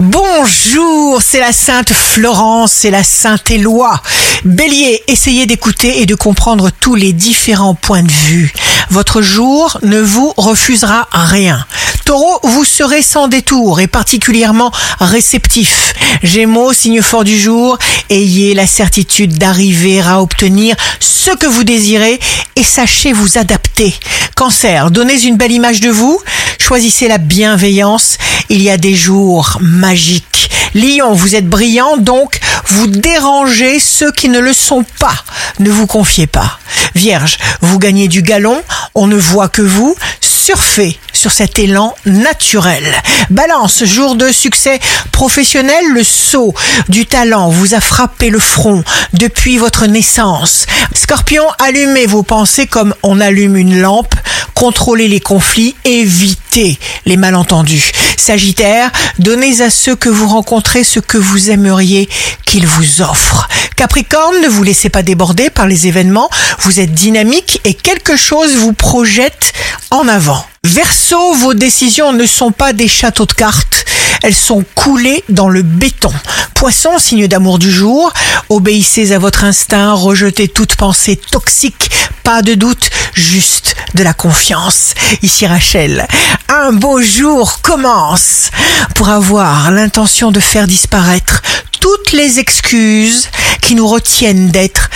Bonjour, c'est la Sainte Florence, c'est la Sainte Éloi. Bélier, essayez d'écouter et de comprendre tous les différents points de vue. Votre jour ne vous refusera rien. Taureau, vous serez sans détour et particulièrement réceptif. Gémeaux, signe fort du jour, ayez la certitude d'arriver à obtenir ce que vous désirez et sachez vous adapter. Cancer, donnez une belle image de vous, choisissez la bienveillance, il y a des jours magiques. Lion, vous êtes brillant, donc vous dérangez ceux qui ne le sont pas. Ne vous confiez pas. Vierge, vous gagnez du galon, on ne voit que vous, surfez sur cet élan naturel. Balance, jour de succès professionnel, le saut du talent vous a frappé le front depuis votre naissance. Scorpion, allumez vos pensées comme on allume une lampe, contrôlez les conflits, évitez les malentendus. Sagittaire, donnez à ceux que vous rencontrez ce que vous aimeriez qu'ils vous offrent. Capricorne, ne vous laissez pas déborder par les événements, vous êtes dynamique et quelque chose vous projette en avant. Verseau, vos décisions ne sont pas des châteaux de cartes, elles sont coulées dans le béton. Poisson, signe d'amour du jour, obéissez à votre instinct, rejetez toute pensée toxique, pas de doute, juste de la confiance. Ici Rachel, un beau jour commence. Pour avoir l'intention de faire disparaître toutes les excuses qui nous retiennent d'être